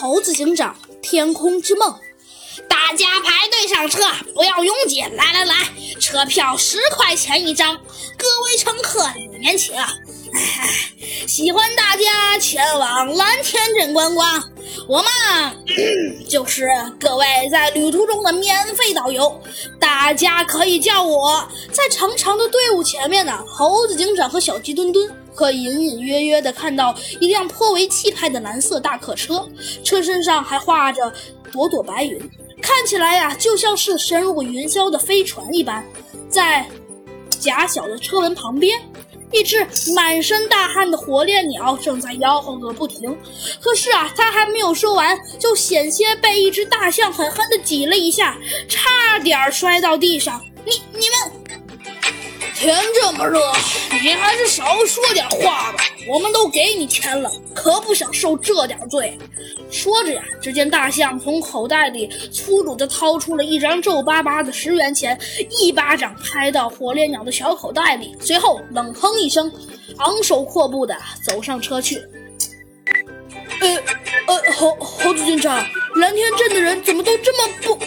猴子警长天空之梦，大家排队上车，不要拥挤。来来来，车票十块钱一张，各位乘客里面请。哎，喜欢大家前往蓝天镇观光，我们就是各位在旅途中的免费导游，大家可以叫我。在长长的队伍前面呢，猴子警长和小鸡墩墩。可隐隐约约地看到一辆颇为气派的蓝色大客车，车身上还画着朵朵白云，看起来呀就像是深入云霄的飞船一般。在狭小的车门旁边，一只满身大汗的火烈鸟正在吆喝个不停。可是啊，它还没有说完，就险些被一只大象狠狠地挤了一下，差点摔到地上。天这么热，你还是少说点话吧。我们都给你钱了，可不想受这点罪。说着呀，只见大象从口袋里粗鲁地掏出了一张皱巴巴的十元钱，一巴掌拍到火烈鸟的小口袋里，随后冷哼一声，昂首阔步地走上车去。呃呃，猴猴子警长，蓝天镇的人怎么都这么不不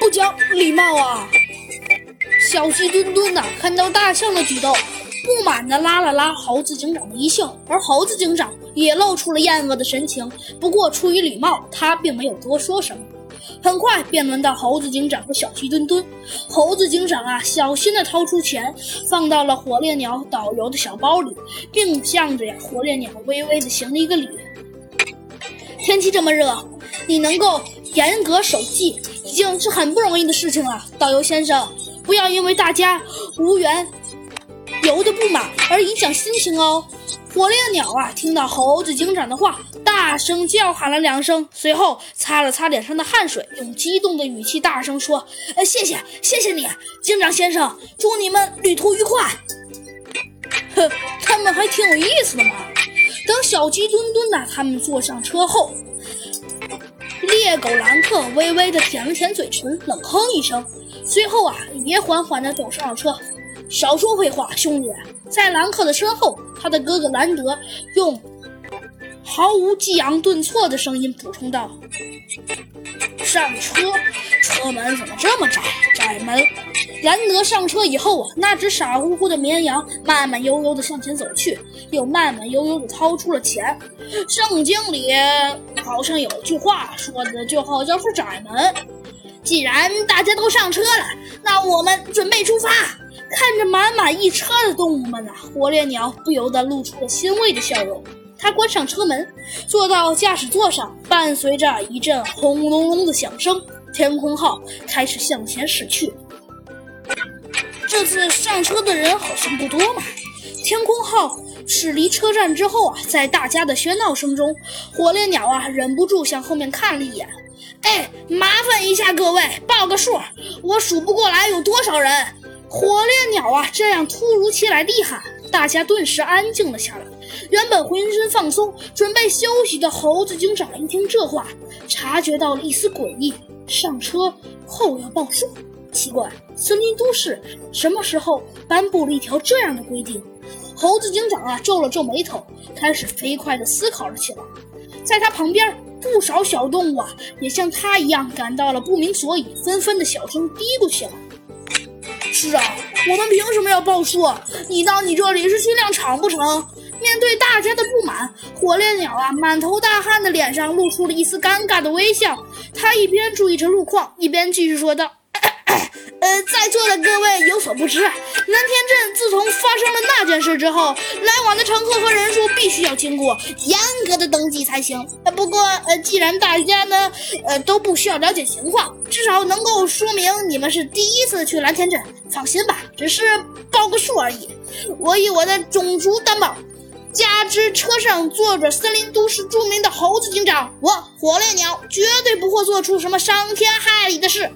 不讲礼貌啊？小鸡墩墩呐，看到大象的举动，不满地拉了拉猴子警长的衣袖，而猴子警长也露出了厌恶的神情。不过出于礼貌，他并没有多说什么。很快便轮到猴子警长和小鸡墩墩。猴子警长啊，小心地掏出钱，放到了火烈鸟导游的小包里，并向着呀火烈鸟微微地行了一个礼。天气这么热，你能够严格守纪，已经是很不容易的事情了，导游先生。不要因为大家无缘由的不满而影响心情哦。火烈鸟啊，听到猴子警长的话，大声叫喊了两声，随后擦了擦脸上的汗水，用激动的语气大声说：“呃，谢谢，谢谢你，警长先生，祝你们旅途愉快。”呵，他们还挺有意思的嘛。等小鸡墩墩呢他们坐上车后，猎狗兰克微微的舔了舔嘴唇，冷哼一声。随后啊，也缓缓地走上了车。少说废话，兄弟！在兰克的身后，他的哥哥兰德用毫无激昂顿挫的声音补充道：“上车，车门怎么这么窄？窄门。”兰德上车以后啊，那只傻乎乎的绵羊慢慢悠悠地向前走去，又慢慢悠悠地掏出了钱。圣经里好像有句话说的，就好像是窄门。既然大家都上车了，那我们准备出发。看着满满一车的动物们啊，火烈鸟不由得露出了欣慰的笑容。他关上车门，坐到驾驶座上，伴随着一阵轰隆隆的响声，天空号开始向前驶去。这次上车的人好像不多嘛。天空号驶离车站之后啊，在大家的喧闹声中，火烈鸟啊忍不住向后面看了一眼。哎，麻烦一下各位，报个数，我数不过来有多少人。火烈鸟啊，这样突如其来地喊，大家顿时安静了下来。原本浑身放松、准备休息的猴子警长一听这话，察觉到了一丝诡异。上车后要报数，奇怪，森林都市什么时候颁布了一条这样的规定？猴子警长啊，皱了皱眉头，开始飞快地思考了起来。在他旁边。不少小动物啊，也像他一样感到了不明所以，纷纷的小声嘀咕起来。是啊，我们凭什么要报数？你当你这里是训练场不成？面对大家的不满，火烈鸟啊，满头大汗的脸上露出了一丝尴尬的微笑。他一边注意着路况，一边继续说道。呃，在座的各位有所不知，蓝天镇自从发生了那件事之后，来往的乘客和人数必须要经过严格的登记才行。不过呃，既然大家呢，呃，都不需要了解情况，至少能够说明你们是第一次去蓝天镇。放心吧，只是报个数而已。我以我的种族担保，加之车上坐着森林都市著名的猴子警长，我火烈鸟绝对不会做出什么伤天害理的事。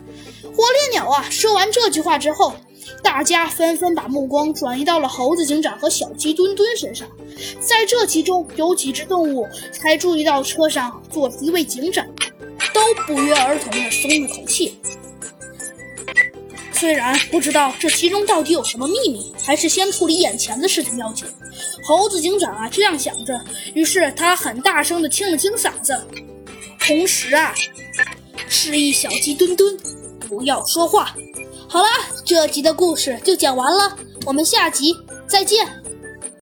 火烈鸟啊说完这句话之后大家纷纷把目光转移到了猴子警长和小鸡墩墩身上。在这其中有几只动物才注意到车上坐着一位警长都不约而同的松了口气。虽然不知道这其中到底有什么秘密还是先处理眼前的事情要紧。猴子警长啊这样想着于是他很大声的清了清嗓子。同时啊示意小鸡墩墩不要说话。好了这集的故事就讲完了我们下集再见。